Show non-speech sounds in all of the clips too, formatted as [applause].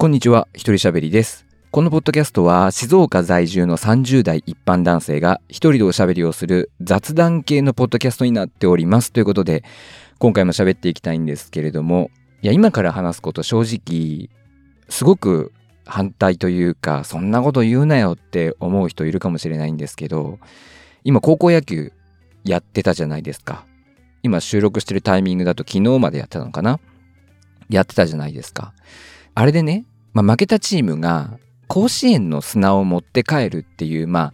こんにちは、一人喋りです。このポッドキャストは静岡在住の30代一般男性が一人でおしゃべりをする雑談系のポッドキャストになっております。ということで、今回も喋っていきたいんですけれども、いや、今から話すこと正直、すごく反対というか、そんなこと言うなよって思う人いるかもしれないんですけど、今高校野球やってたじゃないですか。今収録してるタイミングだと昨日までやってたのかな？やってたじゃないですか。あれでね、まあ、負けたチームが甲子園の砂を持って帰るっていう、ま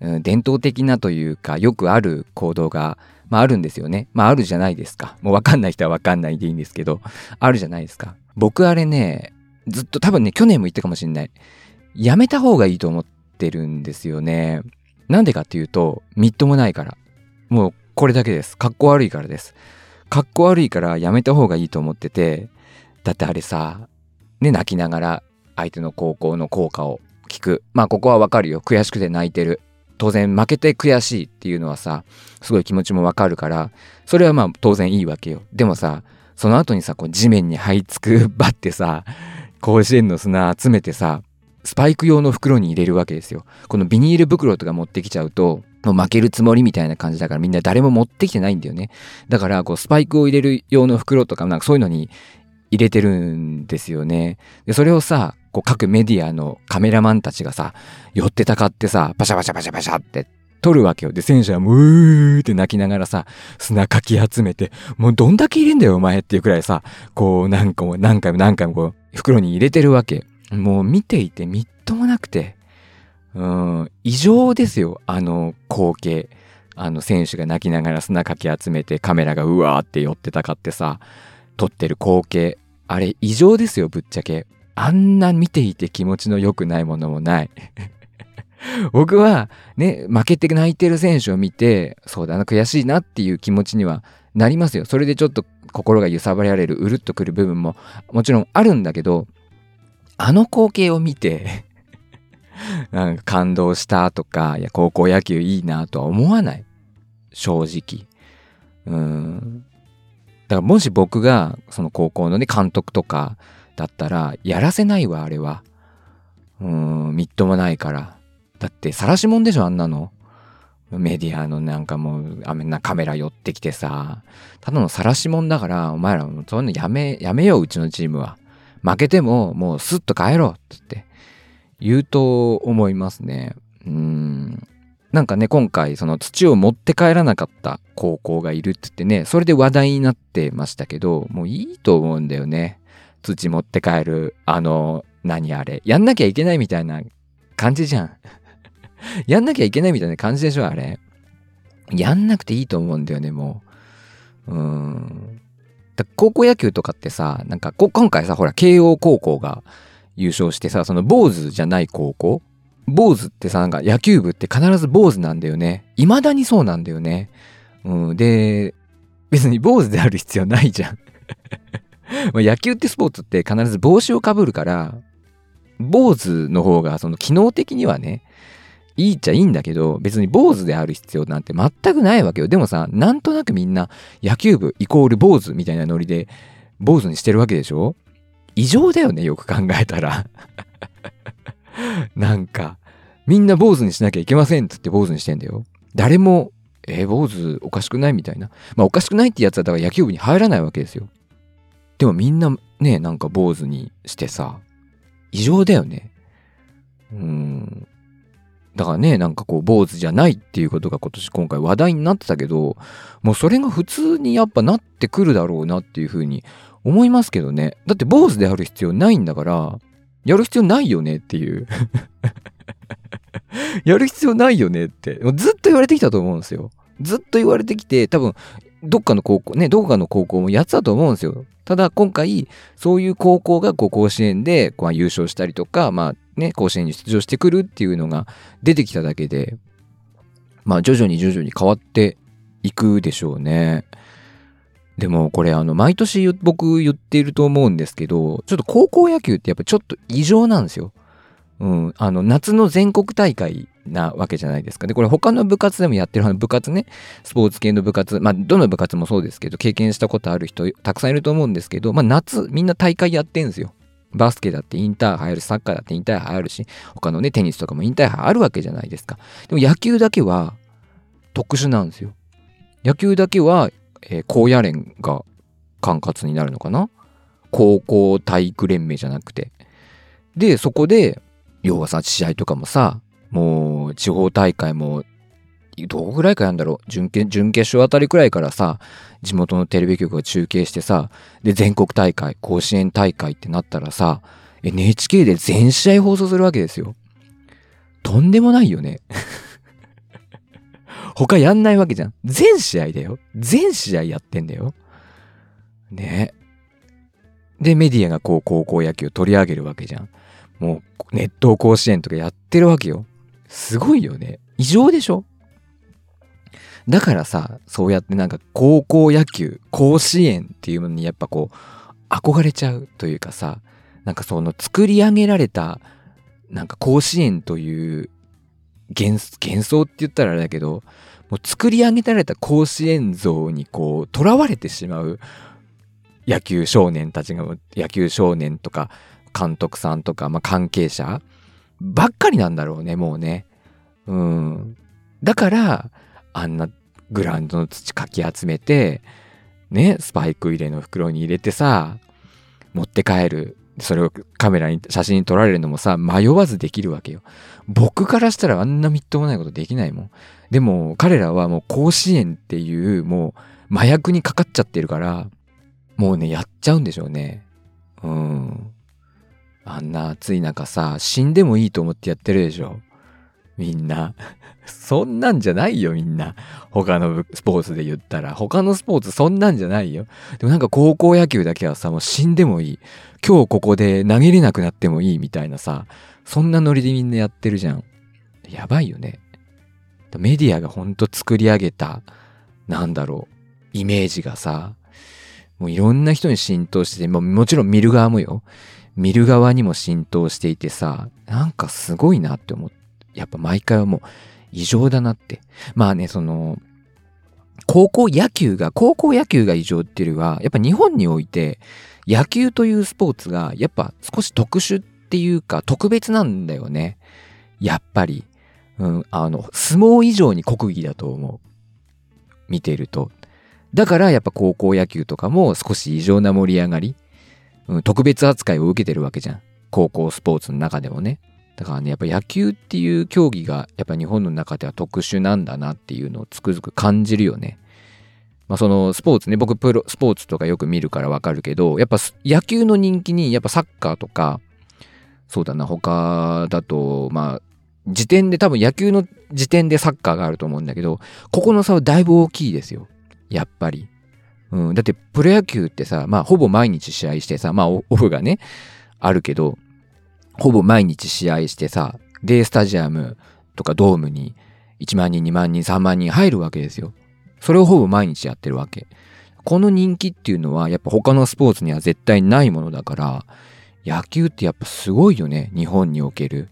あ、伝統的なというか、よくある行動が、まあ、あるんですよね。まあ、あるじゃないですか。もうわかんない人はわかんないでいいんですけど、あるじゃないですか。僕あれね、ずっと多分ね、去年も言ったかもしんない。やめた方がいいと思ってるんですよね。なんでかっていうと、みっともないから。もうこれだけです。かっこ悪いからです。かっこ悪いからやめた方がいいと思ってて、だってあれさ、ね、泣きながら相手の高校の効果を聞く。まあここはわかるよ。悔しくて泣いてる。当然負けて悔しいっていうのはさ、すごい気持ちもわかるから、それはまあ当然いいわけよ。でもさ、その後にさ、こう地面に這いつく [laughs] ばってさ、甲子園の砂集めてさ、スパイク用の袋に入れるわけですよ。このビニール袋とか持ってきちゃうと、もう負けるつもりみたいな感じだからみんな誰も持ってきてないんだよね。だからこうスパイクを入れる用の袋とかなんかそういうのに入れてるんですよね。で、それをさ、こう各メディアのカメラマンたちがさ、寄ってたかってさ、パシャパシャパシャパシャって撮るわけよ。で、選手はもう、うーって泣きながらさ、砂かき集めて、もうどんだけ入れんだよお前っていうくらいさ、こう何個も何回も何回もこう袋に入れてるわけ。もう見ていてみっともなくて、うん、異常ですよ、あの光景。あの選手が泣きながら砂かき集めてカメラがうわーって寄ってたかってさ、撮ってる光景。あれ異常ですよ、ぶっちゃけ。あんな見ていて気持ちの良くないものもない。[laughs] 僕はね、負けて泣いてる選手を見て、そうだな、悔しいなっていう気持ちにはなりますよ。それでちょっと心が揺さぶられる、うるっとくる部分ももちろんあるんだけど、あの光景を見て、[laughs] なんか感動したとか、いや、高校野球いいなとは思わない。正直。うん。だからもし僕がその高校のね、監督とかだったら、やらせないわ、あれは。うん、みっともないから。だって、晒しもんでしょ、あんなの。メディアのなんかもう、あんなカメラ寄ってきてさ、ただの晒しもんだから、お前らもそういうのやめ、やめよう、うちのチームは。負けても、もうスッと帰ろうっ、つって言うと思いますね。うん。なんかね、今回、その土を持って帰らなかった高校がいるって言ってね、それで話題になってましたけど、もういいと思うんだよね。土持って帰る、あの、何あれ。やんなきゃいけないみたいな感じじゃん。[laughs] やんなきゃいけないみたいな感じでしょ、あれ。やんなくていいと思うんだよね、もう。うーん。高校野球とかってさ、なんか今回さ、ほら、慶応高校が優勝してさ、その坊主じゃない高校坊主ってさ、なんか野球部って必ず坊主なんだよね。未だにそうなんだよね。うん。で、別に坊主である必要ないじゃん。[laughs] まあ野球ってスポーツって必ず帽子をかぶるから、坊主の方がその機能的にはね、いいっちゃいいんだけど、別に坊主である必要なんて全くないわけよ。でもさ、なんとなくみんな野球部イコール坊主みたいなノリで坊主にしてるわけでしょ？異常だよね、よく考えたら。[laughs] なんか、みんな坊主にしなきゃいけませんっつって坊主にしてんだよ。誰も、えー、坊主おかしくないみたいな。まあおかしくないってやつはだから野球部に入らないわけですよ。でもみんなね、なんか坊主にしてさ、異常だよね。うん。だからね、なんかこう、坊主じゃないっていうことが今年今回話題になってたけど、もうそれが普通にやっぱなってくるだろうなっていうふうに思いますけどね。だって坊主である必要ないんだから、やる必要ないよねっていう。[laughs] やる必要ないよねって。ずっと言われてきたと思うんですよ。ずっと言われてきて、多分、どっかの高校、ね、どこかの高校もやってたと思うんですよ。ただ今回、そういう高校がこう甲子園でこう優勝したりとか、まあね、甲子園に出場してくるっていうのが出てきただけで、まあ徐々に徐々に変わっていくでしょうね。でもこれあの毎年僕言っていると思うんですけど、ちょっと高校野球ってやっぱちょっと異常なんですよ。うん、あの夏の全国大会なわけじゃないですか。で、これ他の部活でもやってる部活ね、スポーツ系の部活、まあどの部活もそうですけど、経験したことある人たくさんいると思うんですけど、まあ夏みんな大会やってんですよ。バスケだってインターハイあるし、サッカーだってインターハイあるし、他のね、テニスとかもインターハイあるわけじゃないですか。でも野球だけは特殊なんですよ。野球だけは、えー、高野連が管轄になるのかな？高校体育連盟じゃなくて。で、そこで、要はさ、試合とかもさ、もう地方大会もどうぐらいかやんだろう？準決準決勝あたりくらいからさ地元のテレビ局が中継してさで全国大会甲子園大会ってなったらさ NHK で全試合放送するわけですよ。とんでもないよね。他やんないわけじゃん。全試合だよ。全試合やってんだよ。ね。でメディアがこう高校野球を取り上げるわけじゃん。もう熱湯甲子園とかやってるわけよ。すごいよね。異常でしょ？だからさ、そうやってなんか高校野球、甲子園っていうものにやっぱこう、憧れちゃうというかさ、なんかその作り上げられた、なんか甲子園という幻想って言ったらあれだけど、もう作り上げられた甲子園像にこう、囚われてしまう野球少年たちが、野球少年とか監督さんとか、まあ関係者ばっかりなんだろうね、もうね。うん。だから、あんなグラウンドの土かき集めて、ね、スパイク入れの袋に入れてさ、持って帰る。それをカメラに、写真に撮られるのもさ、迷わずできるわけよ。僕からしたらあんなみっともないことできないもん。でも、彼らはもう甲子園っていう、もう麻薬にかかっちゃってるから、もうね、やっちゃうんでしょうね。うん。あんな暑い中さ、死んでもいいと思ってやってるでしょ。みんな。そんなんじゃないよ、みんな。他のスポーツで言ったら。他のスポーツそんなんじゃないよ。でもなんか高校野球だけはさ、もう死んでもいい。今日ここで投げれなくなってもいいみたいなさ、そんなノリでみんなやってるじゃん。やばいよね。メディアがほんと作り上げた、なんだろう、イメージがさ、もういろんな人に浸透してて、ももちろん見る側もよ。見る側にも浸透していてさ、なんかすごいなって思って。やっぱ毎回はもう異常だなって。まあね、その、高校野球が、高校野球が異常っていうよりは、やっぱ日本において、野球というスポーツが、やっぱ少し特殊っていうか、特別なんだよね。やっぱり。うん、あの、相撲以上に国技だと思う。見てると。だからやっぱ高校野球とかも少し異常な盛り上がり、うん、特別扱いを受けてるわけじゃん。高校スポーツの中でもね。だからね、やっぱ野球っていう競技がやっぱ日本の中では特殊なんだなっていうのをつくづく感じるよね。まあそのスポーツね、僕プロスポーツとかよく見るからわかるけど、やっぱ野球の人気にやっぱサッカーとか、そうだな、他だと、まあ、時点で多分野球の時点でサッカーがあると思うんだけど、ここの差はだいぶ大きいですよ。やっぱり。うん、だってプロ野球ってさ、まあほぼ毎日試合してさ、まあ [laughs] オフがね、あるけど、ほぼ毎日試合してさ、デースタジアムとかドームに1万人、2万人、3万人入るわけですよ。それをほぼ毎日やってるわけ。この人気っていうのはやっぱ他のスポーツには絶対ないものだから、野球ってやっぱすごいよね、日本における。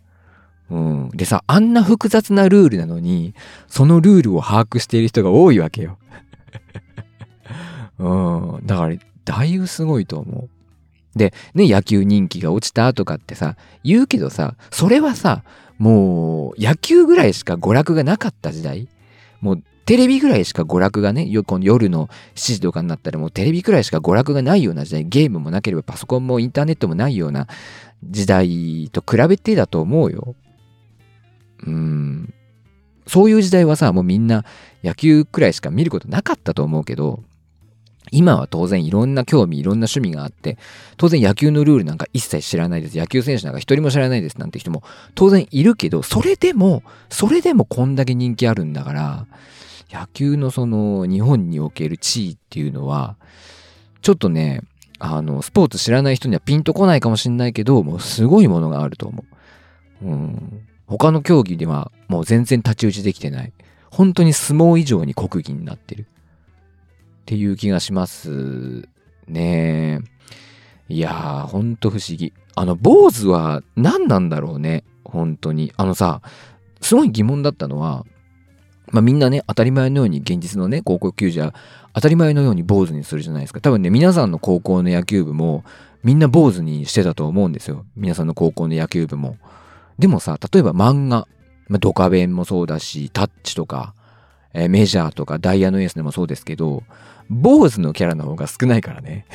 うん。でさ、あんな複雑なルールなのに、そのルールを把握している人が多いわけよ。[laughs] うん。だから、だいぶすごいと思う。で、ね、野球人気が落ちたとかってさ、言うけどさ、それはさ、もう野球ぐらいしか娯楽がなかった時代もうテレビぐらいしか娯楽がね、この夜の7時とかになったらもうテレビぐらいしか娯楽がないような時代、ゲームもなければパソコンもインターネットもないような時代と比べてだと思うよ。うん。そういう時代はさ、もうみんな野球くらいしか見ることなかったと思うけど、今は当然いろんな興味、いろんな趣味があって、当然野球のルールなんか一切知らないです。野球選手なんか一人も知らないですなんて人も当然いるけど、それでも、それでもこんだけ人気あるんだから、野球のその日本における地位っていうのは、ちょっとね、あの、スポーツ知らない人にはピンとこないかもしんないけど、もうすごいものがあると思う。うん。他の競技ではもう全然太刀打ちできてない。本当に相撲以上に国技になってる。っていう気がしますね。いやー、ほんと不思議。あの、坊主は何なんだろうね。本当に。あのさ、すごい疑問だったのは、まあみんなね、当たり前のように現実のね、高校球児は当たり前のように坊主にするじゃないですか。多分ね、皆さんの高校の野球部も、みんな坊主にしてたと思うんですよ。皆さんの高校の野球部も。でもさ、例えば漫画、まあ、ドカベンもそうだし、タッチとか、えー、メジャーとかダイヤのエースでもそうですけど、坊主のキャラの方が少ないからね。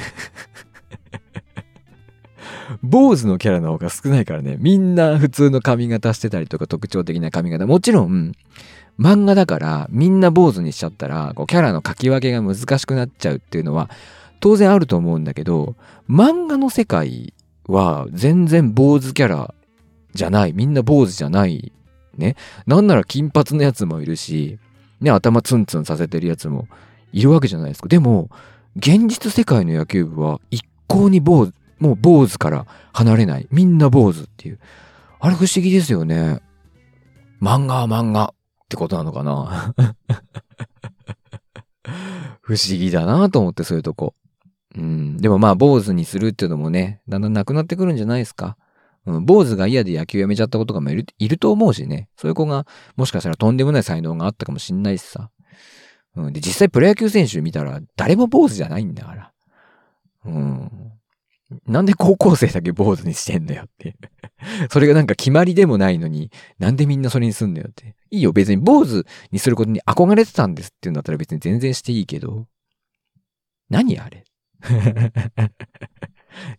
坊主のキャラの方が少ないからね。みんな普通の髪型してたりとか特徴的な髪型。もちろん、漫画だからみんな坊主にしちゃったら、こうキャラの書き分けが難しくなっちゃうっていうのは当然あると思うんだけど、漫画の世界は全然坊主キャラじゃない。みんな坊主じゃない。ね。なんなら金髪のやつもいるし、ね、頭ツンツンさせてるやつもいるわけじゃないですか。でも、現実世界の野球部は一向に坊主、もう坊主から離れない。みんな坊主っていう。あれ不思議ですよね。漫画は漫画ってことなのかな [laughs] 不思議だなと思ってそういうとこ。うん。でもまあ坊主にするっていうのもね、だんだんなくなってくるんじゃないですか。うん、坊主が嫌で野球やめちゃった子とかもいるいると思うしね。そういう子がもしかしたらとんでもない才能があったかもしんないしさ。うん、で、実際プロ野球選手見たら誰も坊主じゃないんだから。うん。なんで高校生だけ坊主にしてんだよって [laughs] それがなんか決まりでもないのに、なんでみんなそれにすんだよって。いいよ、別に坊主にすることに憧れてたんですっていうんだったら別に全然していいけど。何あれ？[laughs]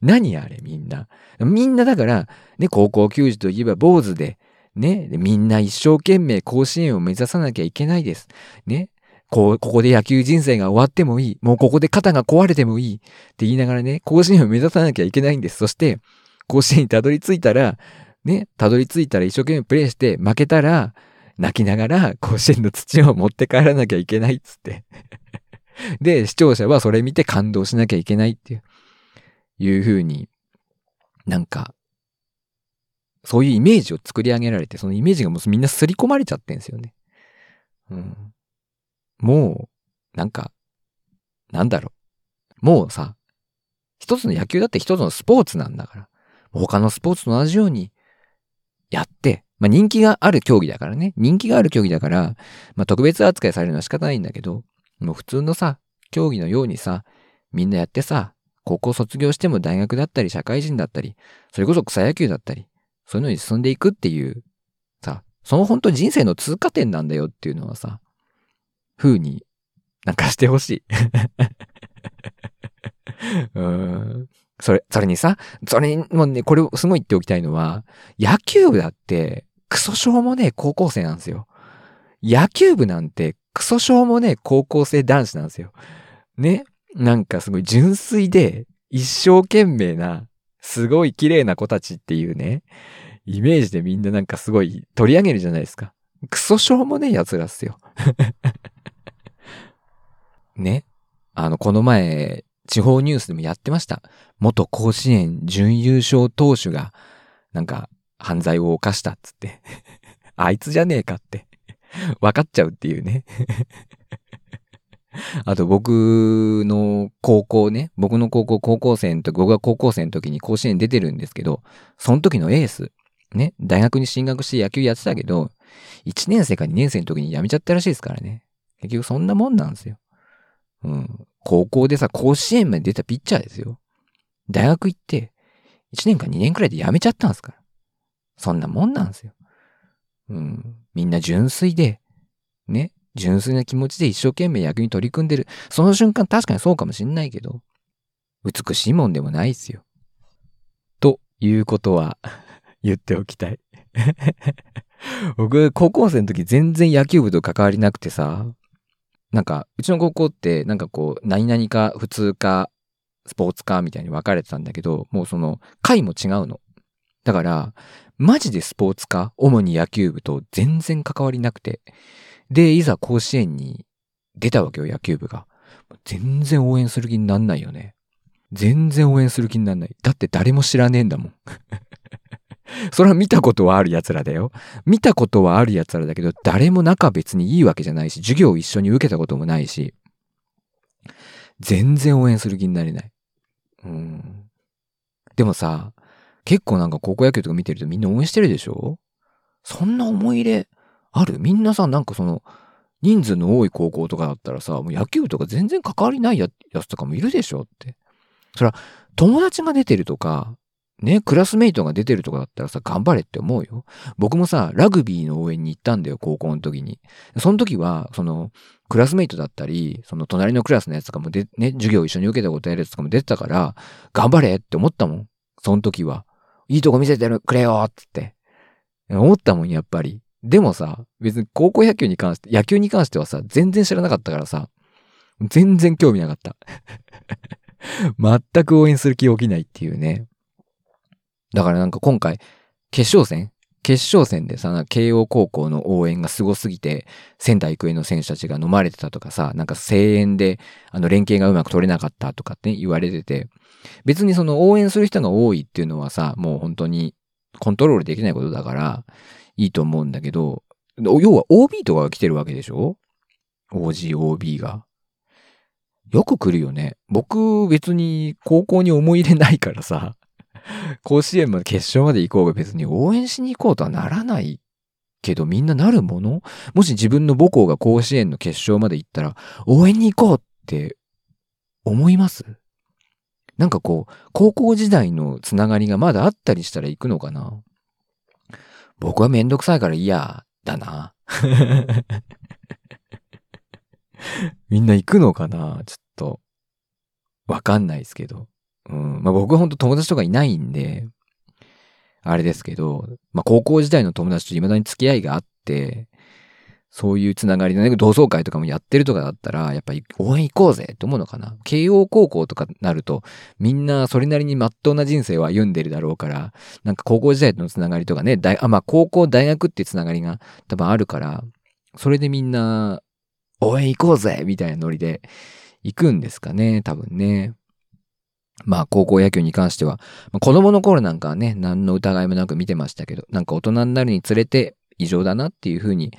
何あれみんな？みんなだから、ね、高校球児といえば坊主で、ね、みんな一生懸命甲子園を目指さなきゃいけないです。ね、こう、ここで野球人生が終わってもいい。もうここで肩が壊れてもいい。って言いながらね、甲子園を目指さなきゃいけないんです。そして、甲子園にたどり着いたら、ね、たどり着いたら一生懸命プレイして負けたら、泣きながら甲子園の土を持って帰らなきゃいけないっつって。で、視聴者はそれ見て感動しなきゃいけないっていう、いう風に、なんか、そういうイメージを作り上げられて、そのイメージがもうみんな刷り込まれちゃってんですよね。うん。もう、なんか、なんだろう。もうさ、一つの野球だって一つのスポーツなんだから、他のスポーツと同じようにやって、まあ人気がある競技だからね。人気がある競技だから、まあ特別扱いされるのは仕方ないんだけど、もう普通のさ、競技のようにさ、みんなやってさ、高校卒業しても大学だったり社会人だったり、それこそ草野球だったり、そういうのに進んでいくっていう、さ、その本当人生の通過点なんだよっていうのはさ、風になんかしてほしい。[laughs] うん。それ、それにさ、それにもね、これをすごい言っておきたいのは、野球部だって、クソしょうもねえ高校生なんですよ。野球部なんて、クソしょうもねえ高校生男子なんですよ。ね。なんかすごい純粋で、一生懸命な、すごい綺麗な子たちっていうね、イメージでみんななんかすごい取り上げるじゃないですか。クソしょうもねえ奴らっすよ。[laughs] ね。あの、この前、地方ニュースでもやってました。元甲子園準優勝投手が、なんか、犯罪を犯したっつって。[laughs] あいつじゃねえかって分かっちゃうっていうね [laughs] あと僕の高校ね、僕の高校高校生の時、僕が高校生の時に甲子園出てるんですけど、その時のエース、ね、大学に進学して野球やってたけど、1年生か2年生の時に辞めちゃったらしいですからね。結局そんなもんなんですよ。うん。高校でさ、甲子園まで出たピッチャーですよ。大学行って、1年か2年くらいで辞めちゃったんですから。そんなもんなんですよ。うん。みんな純粋で、ね。純粋な気持ちで一生懸命役に取り組んでる。その瞬間確かにそうかもしんないけど、美しいもんでもないですよ。ということは [laughs] 言っておきたい [laughs] 僕、高校生の時全然野球部と関わりなくてさ、なんか、うちの高校って、なんかこう、何々か普通か、スポーツ科みたいに分かれてたんだけど、もうその、回も違うの。だから、マジでスポーツ科、主に野球部と全然関わりなくて。で、いざ甲子園に出たわけよ、野球部が。全然応援する気になんないよね。全然応援する気になんない。だって誰も知らねえんだもん。[laughs] それは見たことはある奴らだよ。見たことはある奴らだけど、誰も仲別にいいわけじゃないし、授業を一緒に受けたこともないし、全然応援する気になれない。うん。でもさ、結構なんか高校野球とか見てるとみんな応援してるでしょ？そんな思い入れある？みんなさ、なんかその、人数の多い高校とかだったらさ、もう野球とか全然関わりないやつとかもいるでしょって。そら、友達が出てるとか、ね、クラスメイトが出てるとかだったらさ、頑張れって思うよ。僕もさ、ラグビーの応援に行ったんだよ、高校の時に。その時は、その、クラスメイトだったり、その隣のクラスのやつとかもで、ね、授業一緒に受けたことやるやつとかも出てたから、頑張れって思ったもん。その時は。いいとこ見せてくれよっつって。思ったもん、やっぱり。でもさ、別に高校野球に関して、野球に関してはさ、全然知らなかったからさ、全然興味なかった。[laughs] 全く応援する気起きないっていうね。だからなんか今回、決勝戦？決勝戦でさ、慶応高校の応援がすごすぎて、仙台育英の選手たちが飲まれてたとかさ、なんか声援で、あの、連携がうまく取れなかったとかって言われてて、別にその応援する人が多いっていうのはさ、もう本当にコントロールできないことだから、いいと思うんだけど、要は OB とかが来てるわけでしょ ?OG、OB が。よく来るよね。僕別に高校に思い入れないからさ、[laughs] 甲子園まで決勝まで行こうが別に応援しに行こうとはならないけどみんななるもの？もし自分の母校が甲子園の決勝まで行ったら応援に行こうって思います？なんかこう、高校時代のつながりがまだあったりしたら行くのかな？僕はめんどくさいから嫌だな。[laughs] みんな行くのかな？ちょっと、わかんないですけど。うん。まあ僕は本当友達とかいないんで、あれですけど、まあ高校時代の友達と未だに付き合いがあって、そういうつながりのね、同窓会とかもやってるとかだったら、やっぱり応援行こうぜって思うのかな。慶応高校とかなると、みんなそれなりに真っ当な人生を歩んでるだろうから、なんか高校時代とのつながりとかね、大あまあ高校、大学っていうつながりが多分あるから、それでみんな、応援行こうぜみたいなノリで行くんですかね、多分ね。まあ高校野球に関しては、まあ、子供の頃なんかはね、何の疑いもなく見てましたけど、なんか大人になるにつれて異常だなっていうふうに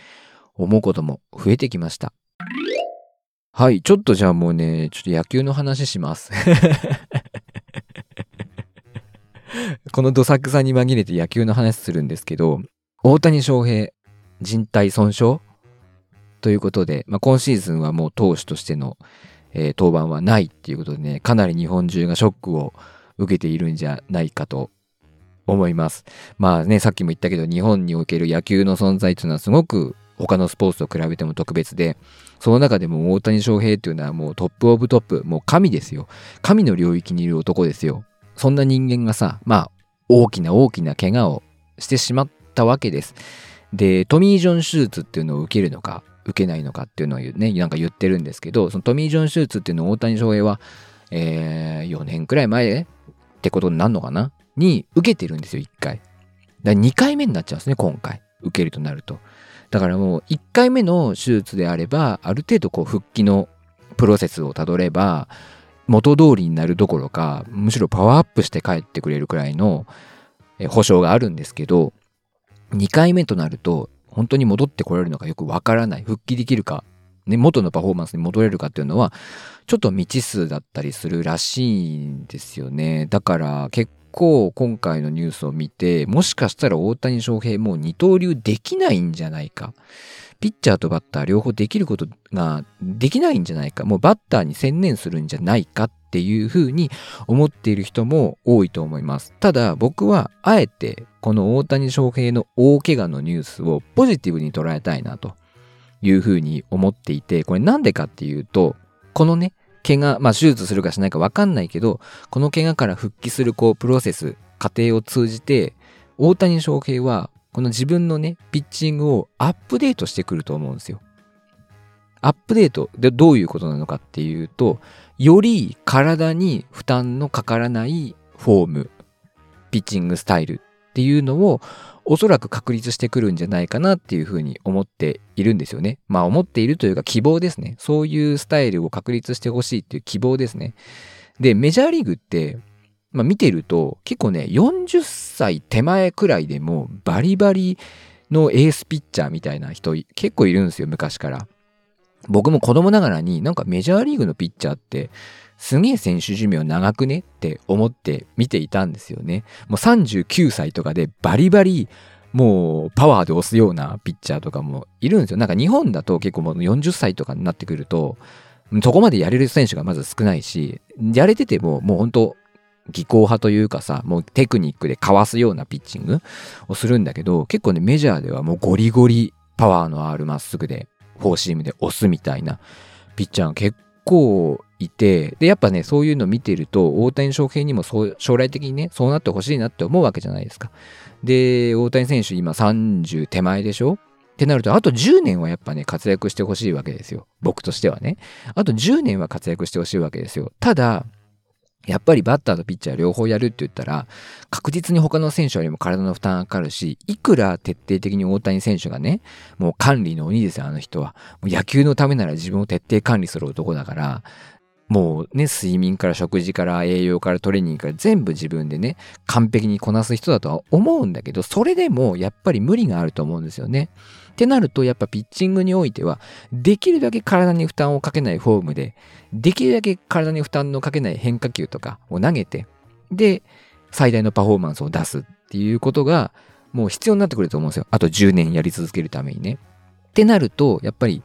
思うことも増えてきました。はい、ちょっとじゃあもうね、ちょっと野球の話します。[laughs] このどさくさに紛れて野球の話するんですけど、大谷翔平、人体損傷ということで、まあ、今シーズンはもう投手としてのえー、登板はないっていうことでね、かなり日本中がショックを受けているんじゃないかと思います。まあね、さっきも言ったけど、日本における野球の存在というのはすごく他のスポーツと比べても特別で、その中でも大谷翔平っていうのはもうトップオブトップ、もう神ですよ。神の領域にいる男ですよ。そんな人間がさ、まあ、大きな大きな怪我をしてしまったわけです。で、トミー・ジョン手術っていうのを受けるのか、受けないのかっていうのをね、なんか言ってるんですけど、そのトミー・ジョン手術っていうのを大谷翔平は、えー、4年くらい前ってことになるのかな？に受けてるんですよ、1回。だ2回目になっちゃうんですね、今回。受けるとなると。だからもう1回目の手術であれば、ある程度こう復帰のプロセスをたどれば、元通りになるどころか、むしろパワーアップして帰ってくれるくらいの保証があるんですけど、2回目となると、本当に戻ってこられるのかよくわからない。復帰できるか、ね、元のパフォーマンスに戻れるかっていうのは、ちょっと未知数だったりするらしいんですよね。だから結構今回のニュースを見て、もしかしたら大谷翔平もう二刀流できないんじゃないか。ピッチャーとバッター両方できることができないんじゃないか。もうバッターに専念するんじゃないかっていうふうに思っている人も多いと思います。ただ僕はあえてこの大谷翔平の大怪我のニュースをポジティブに捉えたいなというふうに思っていて、これなんでかっていうと、このね、怪我、まあ手術するかしないかわかんないけど、この怪我から復帰するこうプロセス、過程を通じて、大谷翔平はこの自分のね、ピッチングをアップデートしてくると思うんですよ。アップデートでどういうことなのかっていうと、より体に負担のかからないフォーム、ピッチングスタイルっていうのをおそらく確立してくるんじゃないかなっていうふうに思っているんですよね。まあ思っているというか希望ですね。そういうスタイルを確立してほしいっていう希望ですね。で、メジャーリーグって、まあ見てると結構ね、40歳手前くらいでもバリバリのエースピッチャーみたいな人結構いるんですよ、昔から。僕も子供ながらになんかメジャーリーグのピッチャーってすげえ選手寿命長くねって思って見ていたんですよね。もう39歳とかでバリバリもうパワーで押すようなピッチャーとかもいるんですよ。なんか日本だと結構もう40歳とかになってくると、そこまでやれる選手がまず少ないし、やれててももう本当技巧派というかさ、もうテクニックでかわすようなピッチングをするんだけど、結構ね、メジャーではもうゴリゴリパワーのあるまっすぐで、フォーシームで押すみたいなピッチャーが結構いて、で、やっぱね、そういうの見てると、大谷翔平にもそう将来的にね、そうなってほしいなって思うわけじゃないですか。で、大谷選手今30手前でしょってなると、あと10年はやっぱね、活躍してほしいわけですよ。僕としてはね。あと10年は活躍してほしいわけですよ。ただ、やっぱりバッターとピッチャー両方やるって言ったら、確実に他の選手よりも体の負担がかかるし、いくら徹底的に大谷選手がね、もう管理の鬼ですよ、あの人は。もう野球のためなら自分を徹底管理する男だから、もうね、睡眠から食事から栄養からトレーニングから全部自分でね、完璧にこなす人だとは思うんだけど、それでもやっぱり無理があると思うんですよね。ってなると、やっぱピッチングにおいては、できるだけ体に負担をかけないフォームで、できるだけ体に負担のかけない変化球とかを投げて、で、最大のパフォーマンスを出すっていうことが、もう必要になってくると思うんですよ。あと10年やり続けるためにね。ってなると、やっぱり、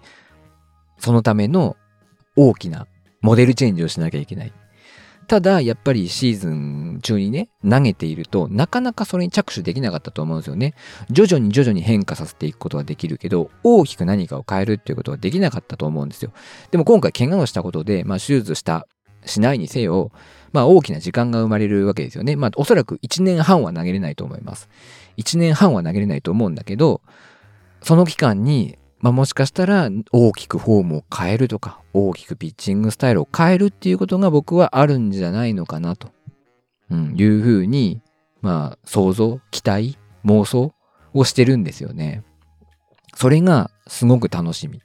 そのための大きなモデルチェンジをしなきゃいけない。ただ、やっぱりシーズン中にね、投げていると、なかなかそれに着手できなかったと思うんですよね。徐々に徐々に変化させていくことはできるけど、大きく何かを変えるっていうことはできなかったと思うんですよ。でも今回怪我をしたことで、まあ手術した、しないにせよ、まあ大きな時間が生まれるわけですよね。まあおそらく1年半は投げれないと思います。1年半は投げれないと思うんだけど、その期間にまあ、もしかしたら大きくフォームを変えるとか、大きくピッチングスタイルを変えるっていうことが僕はあるんじゃないのかなと、うん、いうふうに、まあ、想像、期待、妄想をしてるんですよね。それがすごく楽しみ。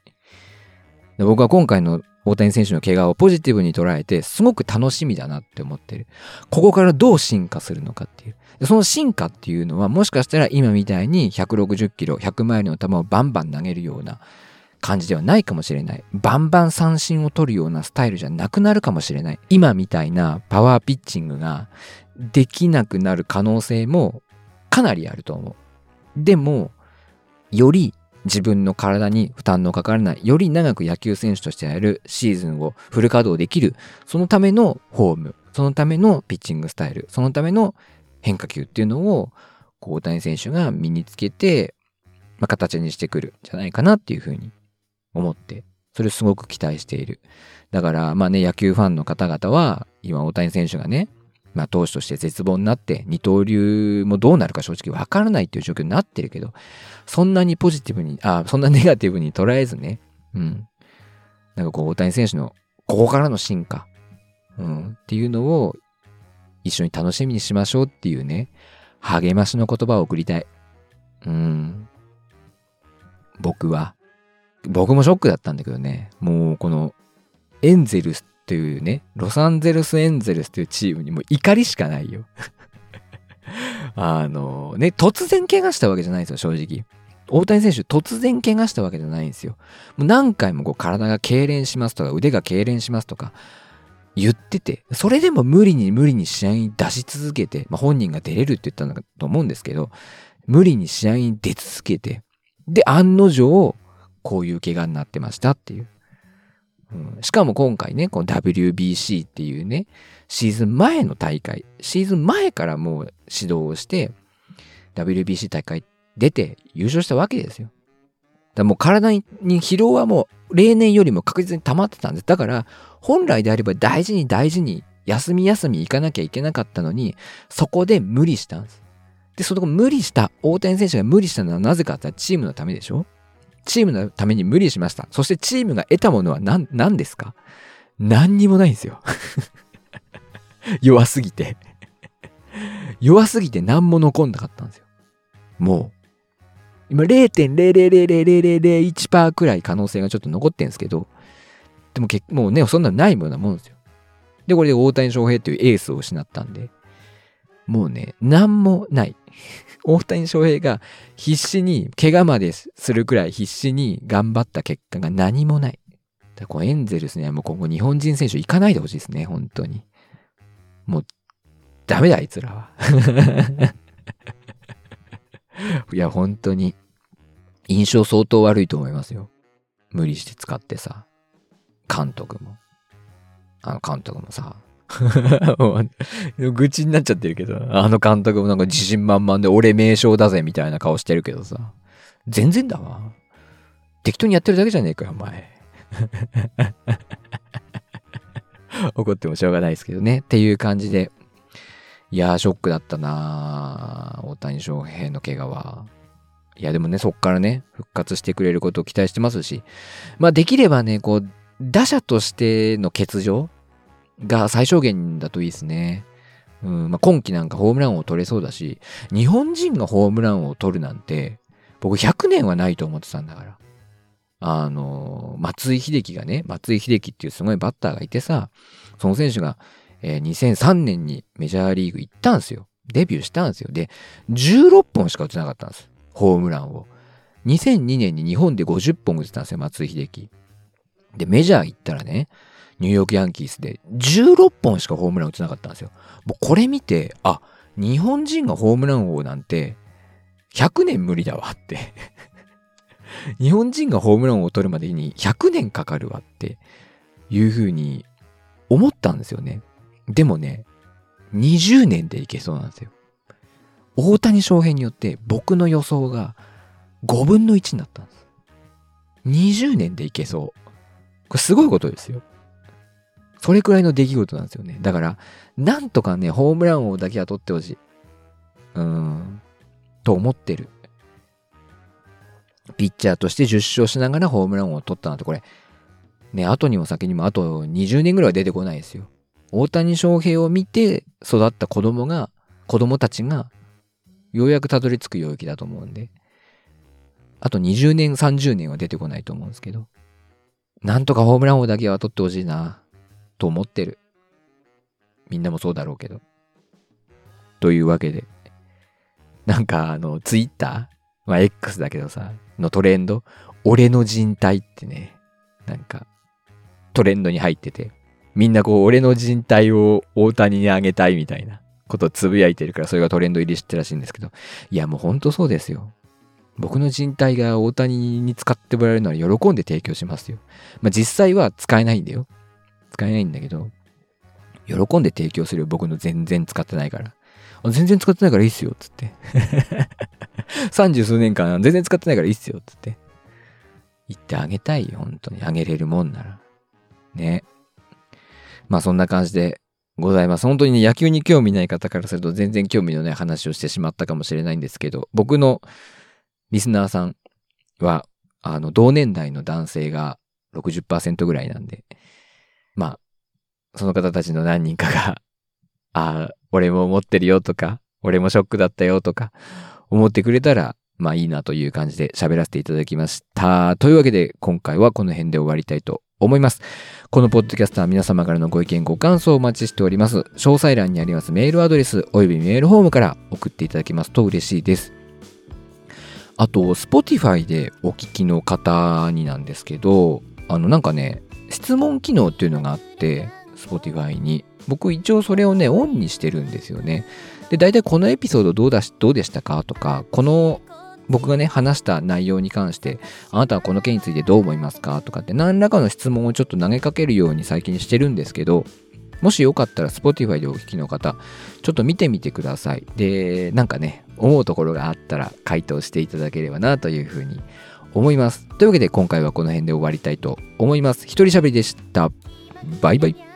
僕は今回の大谷選手の怪我をポジティブに捉えて、すごく楽しみだなって思ってる。ここからどう進化するのかっていう。その進化っていうのは、もしかしたら今みたいに160キロ、100マイルの球をバンバン投げるような感じではないかもしれない。バンバン三振を取るようなスタイルじゃなくなるかもしれない。今みたいなパワーピッチングができなくなる可能性もかなりあると思う。でも、より自分の体に負担のかからない、より長く野球選手としてやるシーズンをフル稼働できる、そのためのフォーム、そのためのピッチングスタイル、そのための変化球っていうのを、大谷選手が身につけて、まあ、形にしてくるんじゃないかなっていうふうに思って、それすごく期待している。だから、まあね、野球ファンの方々は、今大谷選手がね、まあ、投手として絶望になって、二刀流もどうなるか正直わからないっていう状況になってるけど、そんなにポジティブに、あ、そんなネガティブに捉えずね、うん。なんかこう、大谷選手のここからの進化、うん、っていうのを一緒に楽しみにしましょうっていうね、励ましの言葉を送りたい。うん。僕は。僕もショックだったんだけどね、もうこのエンゼルスというね、ロサンゼルスエンゼルスというチームにも怒りしかないよ。[laughs] あのね、突然怪我したわけじゃないんですよ、正直。大谷選手突然怪我したわけじゃないんですよ。もう何回もこう体が痙攣しますとか腕が痙攣しますとか言ってて、それでも無理に無理に試合に出し続けて、まあ、本人が出れるって言ったんだと思うんですけど、無理に試合に出続けて、で、案の定、こういう怪我になってましたっていう。うん、しかも今回ね、この WBC っていうね、シーズン前の大会、シーズン前からもう指導をして、WBC 大会出て優勝したわけですよ。だもう体に疲労はもう例年よりも確実に溜まってたんです。だから本来であれば大事に大事に休み休み行かなきゃいけなかったのに、そこで無理したんです。で、その無理した、大谷選手が無理したのはなぜかってチームのためでしょチームのために無理しました。そしてチームが得たものは何、何ですか？何にもないんですよ。[laughs] 弱すぎて弱すぎて何も残んなかったんですよ。もう。今0.0000001%くらい可能性がちょっと残ってんですけど、でももうね、そんなのないようなもんですよ。で、これで大谷翔平っていうエースを失ったんで、もうね、何もない。大谷翔平が必死に、怪我までするくらい必死に頑張った結果が何もない。だこうエンゼルスにはもう今後日本人選手行かないでほしいですね、本当に。もう、ダメだ、あいつらは。[laughs] いや、本当に。印象相当悪いと思いますよ。無理して使ってさ。監督も。あの監督もさ、[laughs] 愚痴になっちゃってるけど、あの監督もなんか自信満々で俺名称だぜみたいな顔してるけどさ、全然だわ。適当にやってるだけじゃねえかよ、お前。[laughs] 怒ってもしょうがないですけどね。っていう感じで。いやー、ショックだったな大谷翔平の怪我は。いや、でもね、そっからね、復活してくれることを期待してますし、まあ、できればね、こう、打者としての欠場が最小限だといいですね。うんまあ、今季なんかホームラン王取れそうだし、日本人がホームラン王を取るなんて、僕100年はないと思ってたんだから。あの、松井秀喜がね、松井秀喜っていうすごいバッターがいてさ、その選手が、えー、2003年にメジャーリーグ行ったんですよ。デビューしたんですよ。で、16本しか打てなかったんです。ホームランを。2002年に日本で50本打てたんですよ、松井秀喜。で、メジャー行ったらね、ニューヨークヤンキースで16本しかホームラン打てなかったんですよ。もうこれ見て、あ、日本人がホームラン王なんて100年無理だわって日本人がホームランを取るまでに100年かかるわっていうふうに思ったんですよね。でもね、20年でいけそうなんですよ。大谷翔平によって僕の予想が5分の1になったんです。20年でいけそう。これすごいことですよ。それくらいの出来事なんですよね。だから、なんとかね、ホームラン王だけは取ってほしい。うーん。と思ってる。ピッチャーとして10勝しながらホームラン王を取ったなんて、これ、ね、後にも先にもあと20年ぐらいは出てこないですよ。大谷翔平を見て育った子供が、子供たちが、ようやくたどり着く領域だと思うんで、あと20年、30年は出てこないと思うんですけど、なんとかホームラン王だけは取ってほしいな、と思ってる。みんなもそうだろうけど。というわけで、なんかあの、ツイッター？まあ X だけどさ、のトレンド、俺の人体ってね、なんか、トレンドに入ってて、みんなこう、俺の人体を大谷にあげたいみたいなことをつぶやいてるから、それがトレンド入りしてるらしいんですけど、いやもうほんとそうですよ。僕の人体が大谷に使ってもらえるなら喜んで提供しますよ。まあ実際は使えないんだよ。使えないんだけど、喜んで提供するよ。僕の全然使ってないから。全然使ってないからいいっすよ、つって。[laughs] 三十数年間全然使ってないからいいっすよ、つって。言ってあげたいよ、本当に。あげれるもんなら。ね。まあそんな感じでございます。本当にね、野球に興味ない方からすると全然興味のない話をしてしまったかもしれないんですけど、僕のリスナーさんは、あの、同年代の男性が60%ぐらいなんで、まあ、その方たちの何人かが、[laughs] ああ、俺も思ってるよとか、俺もショックだったよとか、思ってくれたら、まあいいなという感じで喋らせていただきました。というわけで、今回はこの辺で終わりたいと思います。このポッドキャストは皆様からのご意見、ご感想をお待ちしております。詳細欄にありますメールアドレスおよびメールフォームから送っていただけますと嬉しいです。あと、Spotify でお聞きの方になんですけど、あのなんかね、質問機能っていうのがあって、Spotify に。僕一応それをね、オンにしてるんですよね。で、大体このエピソードどうだし、どうでしたかとか、この僕がね、話した内容に関して、あなたはこの件についてどう思いますかとかって、何らかの質問をちょっと投げかけるように最近してるんですけど、もしよかったら Spotify でお聞きの方、ちょっと見てみてください。で、なんかね、思うところがあったら回答していただければなというふうに思います。というわけで今回はこの辺で終わりたいと思います。一人喋りでした。バイバイ。